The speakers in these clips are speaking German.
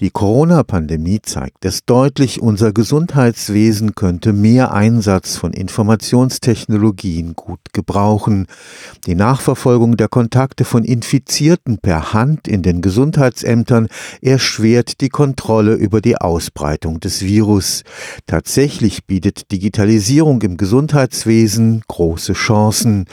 Die Corona-Pandemie zeigt es deutlich, unser Gesundheitswesen könnte mehr Einsatz von Informationstechnologien gut gebrauchen. Die Nachverfolgung der Kontakte von Infizierten per Hand in den Gesundheitsämtern erschwert die Kontrolle über die Ausbreitung des Virus. Tatsächlich bietet Digitalisierung im Gesundheitswesen große Chancen.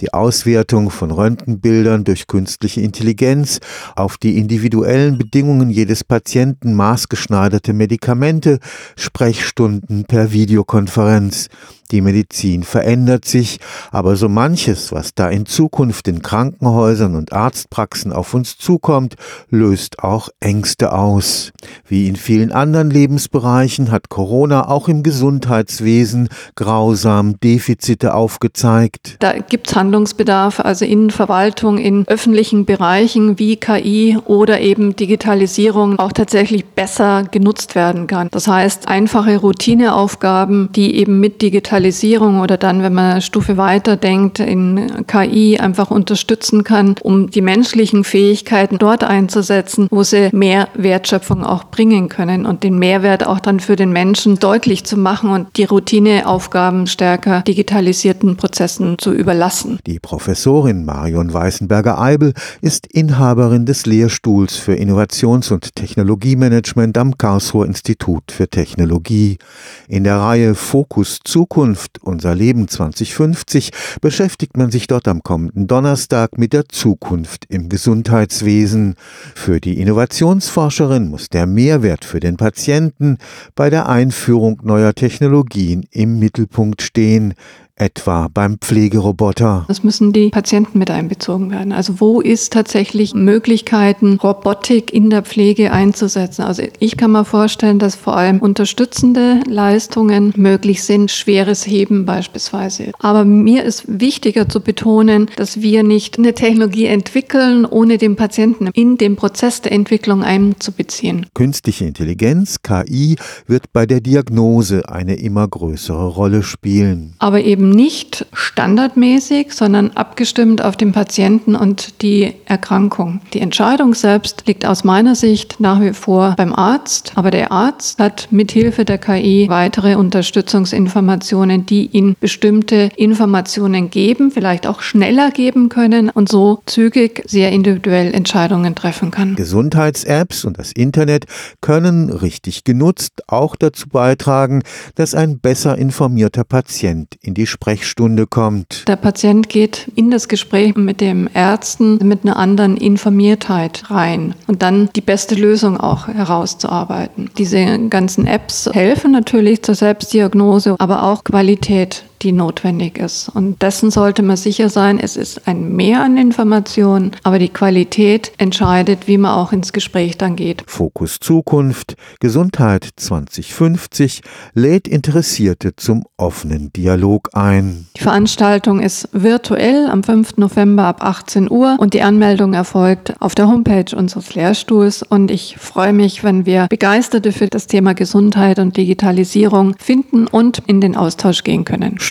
Die Auswertung von Röntgenbildern durch künstliche Intelligenz auf die individuellen Bedingungen jedes Patienten Patienten maßgeschneiderte Medikamente, Sprechstunden per Videokonferenz. Die Medizin verändert sich, aber so manches, was da in Zukunft in Krankenhäusern und Arztpraxen auf uns zukommt, löst auch Ängste aus. Wie in vielen anderen Lebensbereichen hat Corona auch im Gesundheitswesen grausam Defizite aufgezeigt. Da gibt es Handlungsbedarf, also in Verwaltung, in öffentlichen Bereichen wie KI oder eben Digitalisierung auch tatsächlich besser genutzt werden kann. Das heißt, einfache Routineaufgaben, die eben mit Digitalisierung Digitalisierung oder dann, wenn man eine Stufe weiter denkt, in KI einfach unterstützen kann, um die menschlichen Fähigkeiten dort einzusetzen, wo sie mehr Wertschöpfung auch bringen können und den Mehrwert auch dann für den Menschen deutlich zu machen und die Routineaufgaben stärker digitalisierten Prozessen zu überlassen. Die Professorin Marion Weißenberger-Eibel ist Inhaberin des Lehrstuhls für Innovations- und Technologiemanagement am Karlsruher Institut für Technologie. In der Reihe Fokus Zukunft Zukunft, unser Leben 2050, beschäftigt man sich dort am kommenden Donnerstag mit der Zukunft im Gesundheitswesen. Für die Innovationsforscherin muss der Mehrwert für den Patienten bei der Einführung neuer Technologien im Mittelpunkt stehen etwa beim Pflegeroboter. Es müssen die Patienten mit einbezogen werden. Also wo ist tatsächlich Möglichkeiten, Robotik in der Pflege einzusetzen? Also ich kann mir vorstellen, dass vor allem unterstützende Leistungen möglich sind, schweres Heben beispielsweise. Aber mir ist wichtiger zu betonen, dass wir nicht eine Technologie entwickeln, ohne den Patienten in den Prozess der Entwicklung einzubeziehen. Künstliche Intelligenz, KI, wird bei der Diagnose eine immer größere Rolle spielen. Aber eben eben nicht standardmäßig, sondern abgestimmt auf den Patienten und die Erkrankung. Die Entscheidung selbst liegt aus meiner Sicht nach wie vor beim Arzt, aber der Arzt hat mithilfe der KI weitere Unterstützungsinformationen, die ihn bestimmte Informationen geben, vielleicht auch schneller geben können und so zügig sehr individuell Entscheidungen treffen kann. Gesundheits-Apps und das Internet können richtig genutzt auch dazu beitragen, dass ein besser informierter Patient in die Sprechstunde kommt. Der Patient geht in das Gespräch mit dem Ärzten mit einer anderen Informiertheit rein und dann die beste Lösung auch herauszuarbeiten. Diese ganzen Apps helfen natürlich zur Selbstdiagnose, aber auch Qualität die notwendig ist. Und dessen sollte man sicher sein, es ist ein Mehr an Informationen, aber die Qualität entscheidet, wie man auch ins Gespräch dann geht. Fokus Zukunft, Gesundheit 2050 lädt Interessierte zum offenen Dialog ein. Die Veranstaltung ist virtuell am 5. November ab 18 Uhr und die Anmeldung erfolgt auf der Homepage unseres Lehrstuhls und ich freue mich, wenn wir Begeisterte für das Thema Gesundheit und Digitalisierung finden und in den Austausch gehen können.